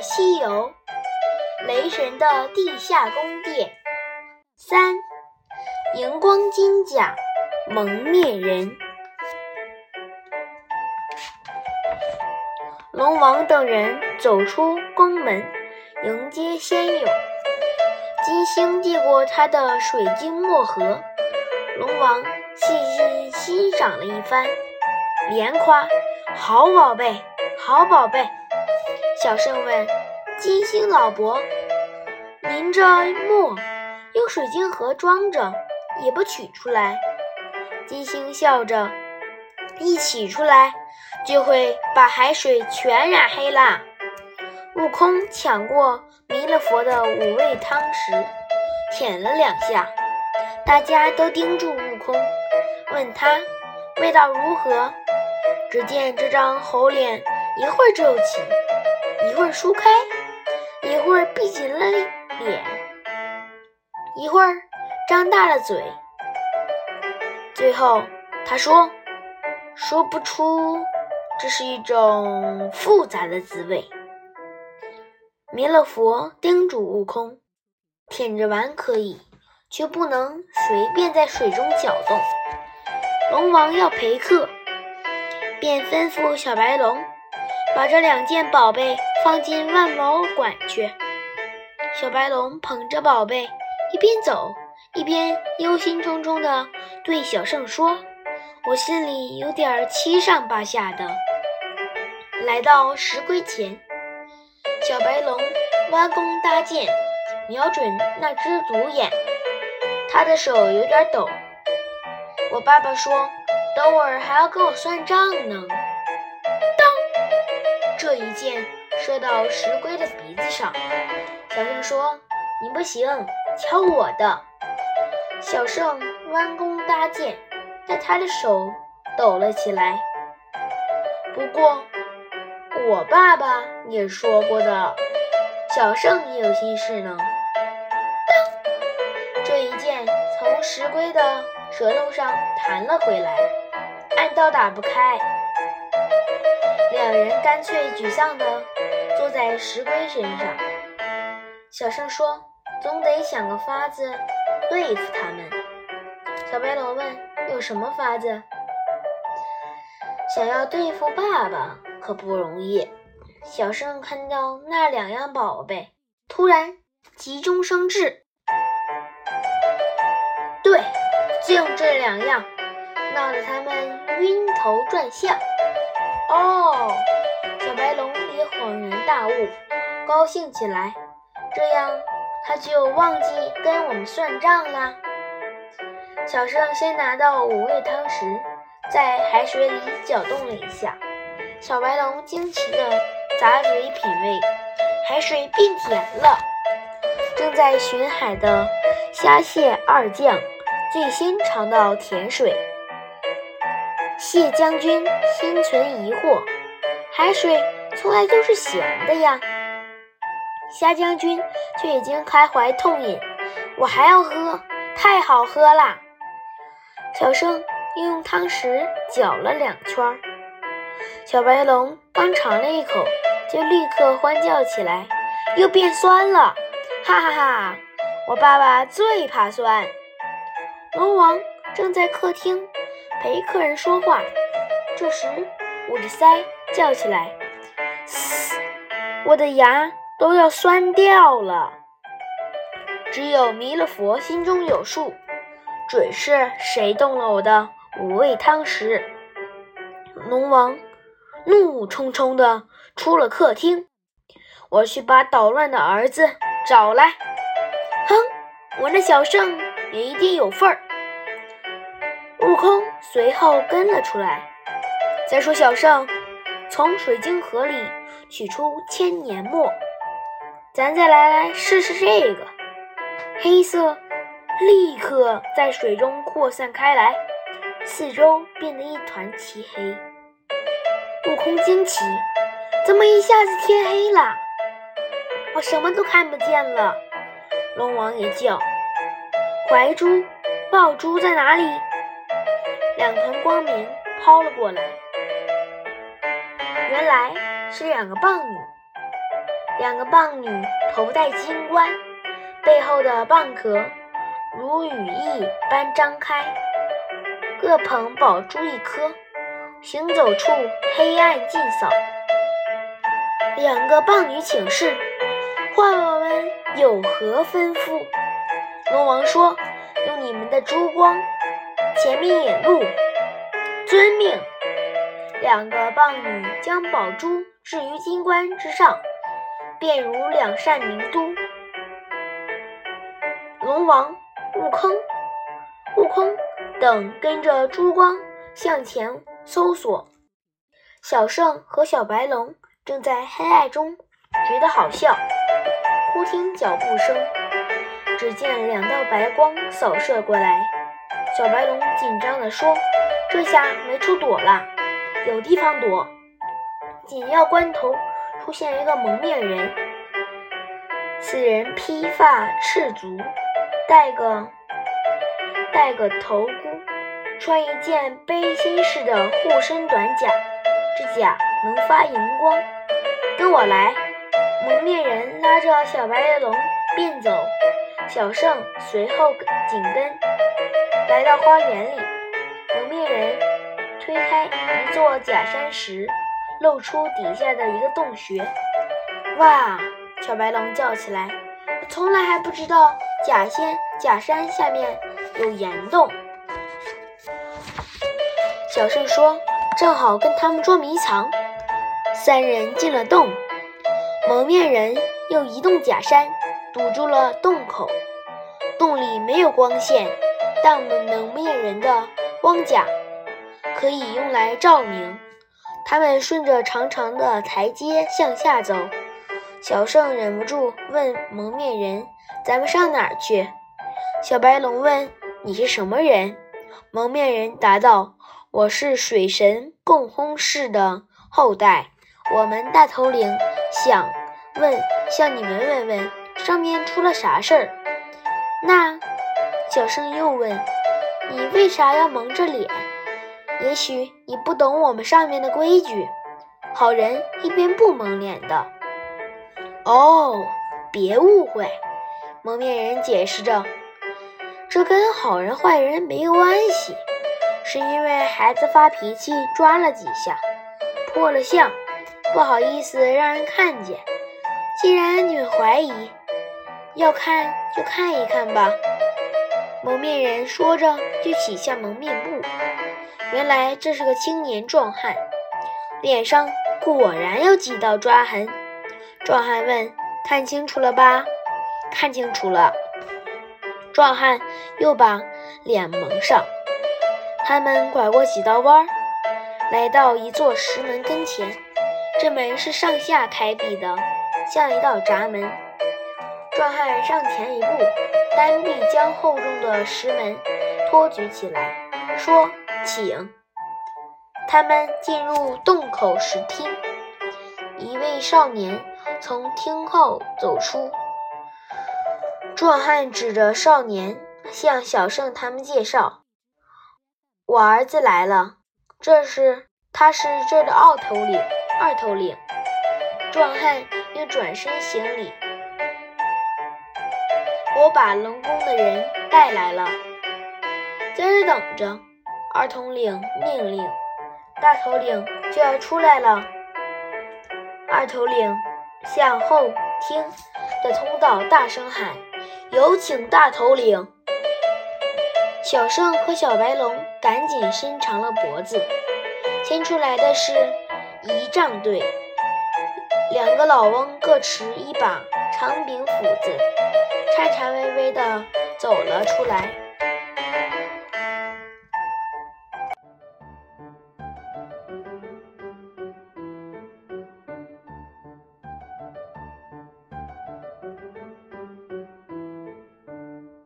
西游》，雷神的地下宫殿。三，荧光金甲蒙面人。龙王等人走出宫门，迎接仙友。金星递过他的水晶墨盒，龙王细细欣赏了一番，连夸：“好宝贝，好宝贝。”小圣问：“金星老伯，您这墨用水晶盒装着，也不取出来？”金星笑着：“一取出来，就会把海水全染黑啦。”悟空抢过弥勒佛的五味汤匙，舔了两下，大家都盯住悟空，问他味道如何。只见这张猴脸一会儿皱起，一会儿舒开，一会儿闭紧了脸，一会儿张大了嘴。最后他说：“说不出，这是一种复杂的滋味。”弥勒佛叮嘱悟空：“舔着玩可以，却不能随便在水中搅动。”龙王要陪客，便吩咐小白龙把这两件宝贝放进万毛馆去。小白龙捧着宝贝，一边走一边忧心忡忡地对小圣说：“我心里有点七上八下的。”来到石龟前。小白龙弯弓搭箭，瞄准那只独眼。他的手有点抖。我爸爸说：“等会儿还要跟我算账呢。”当，这一箭射到石龟的鼻子上。小圣说：“你不行，瞧我的！”小圣弯弓搭箭，但他的手抖了起来。不过。我爸爸也说过的，小圣也有心事呢。当，这一箭从石龟的舌头上弹了回来，暗道打不开。两人干脆沮丧地坐在石龟身上。小圣说：“总得想个法子对付他们。”小白龙问：“有什么法子？”想要对付爸爸。可不容易。小圣看到那两样宝贝，突然急中生智。对，就这两样，闹得他们晕头转向。哦，小白龙恍然大悟，高兴起来。这样他就忘记跟我们算账了。小圣先拿到五味汤匙，在海水里搅动了一下。小白龙惊奇地咂嘴品味，海水变甜了。正在巡海的虾蟹二将最先尝到甜水。蟹将军心存疑惑：海水从来都是咸的呀。虾将军却已经开怀痛饮：“我还要喝，太好喝啦！”小圣又用汤匙搅了两圈。小白龙刚尝了一口，就立刻欢叫起来：“又变酸了！哈哈哈！我爸爸最怕酸。”龙王正在客厅陪客人说话，这时捂着腮叫起来：“！嘶我的牙都要酸掉了！”只有弥勒佛心中有数，准是谁动了我的五味汤匙。龙王。怒冲冲地出了客厅，我去把捣乱的儿子找来。哼，我那小圣也一定有份儿。悟空随后跟了出来。再说小圣从水晶盒里取出千年墨，咱再来来试试这个。黑色立刻在水中扩散开来，四周变得一团漆黑。悟空惊奇：“怎么一下子天黑了？我什么都看不见了。”龙王也叫：“怀珠、抱珠在哪里？”两团光明抛了过来，原来是两个棒女。两个棒女头戴金冠，背后的蚌壳如羽翼般张开，各捧宝珠一颗。行走处，黑暗尽扫。两个棒女请示：“唤我们有何吩咐？”龙王说：“用你们的珠光，前面引路。”遵命。两个棒女将宝珠置于金冠之上，便如两扇明都。龙王、悟空、悟空等跟着珠光向前。搜索，小圣和小白龙正在黑暗中觉得好笑。忽听脚步声，只见两道白光扫射过来。小白龙紧张地说：“这下没处躲了，有地方躲。”紧要关头，出现一个蒙面人。此人披发赤足，戴个戴个头箍。穿一件背心式的护身短甲，这甲能发荧光。跟我来！蒙面人拉着小白龙便走，小圣随后紧跟。来到花园里，蒙面人推开一座假山时，露出底下的一个洞穴。哇！小白龙叫起来：“我从来还不知道假仙假山下面有岩洞。”小圣说：“正好跟他们捉迷藏。”三人进了洞，蒙面人又移动假山，堵住了洞口。洞里没有光线，但蒙面人的光甲可以用来照明。他们顺着长长的台阶向下走。小圣忍不住问蒙面人：“咱们上哪儿去？”小白龙问：“你是什么人？”蒙面人答道。我是水神共工氏的后代，我们大头领想问，向你们问问，上面出了啥事儿？那小圣又问，你为啥要蒙着脸？也许你不懂我们上面的规矩，好人一边不蒙脸的。哦，别误会，蒙面人解释着，这跟好人坏人没关系。是因为孩子发脾气抓了几下，破了相，不好意思让人看见。既然你们怀疑，要看就看一看吧。蒙面人说着就取下蒙面布，原来这是个青年壮汉，脸上果然有几道抓痕。壮汉问：“看清楚了吧？”“看清楚了。”壮汉又把脸蒙上。他们拐过几道弯儿，来到一座石门跟前。这门是上下开闭的，像一道闸门。壮汉上前一步，单臂将厚重的石门托举起来，说：“请。”他们进入洞口时，听一位少年从厅后走出。壮汉指着少年，向小圣他们介绍。我儿子来了，这是他是这的二头领。二头领，壮汉又转身行礼。我把龙宫的人带来了，在这等着。二统领命令，大头领就要出来了。二头领向后厅的通道大声喊：“有请大头领！”小胜和小白龙赶紧伸长了脖子，牵出来的是仪仗队，两个老翁各持一把长柄斧子，颤颤巍巍地走了出来。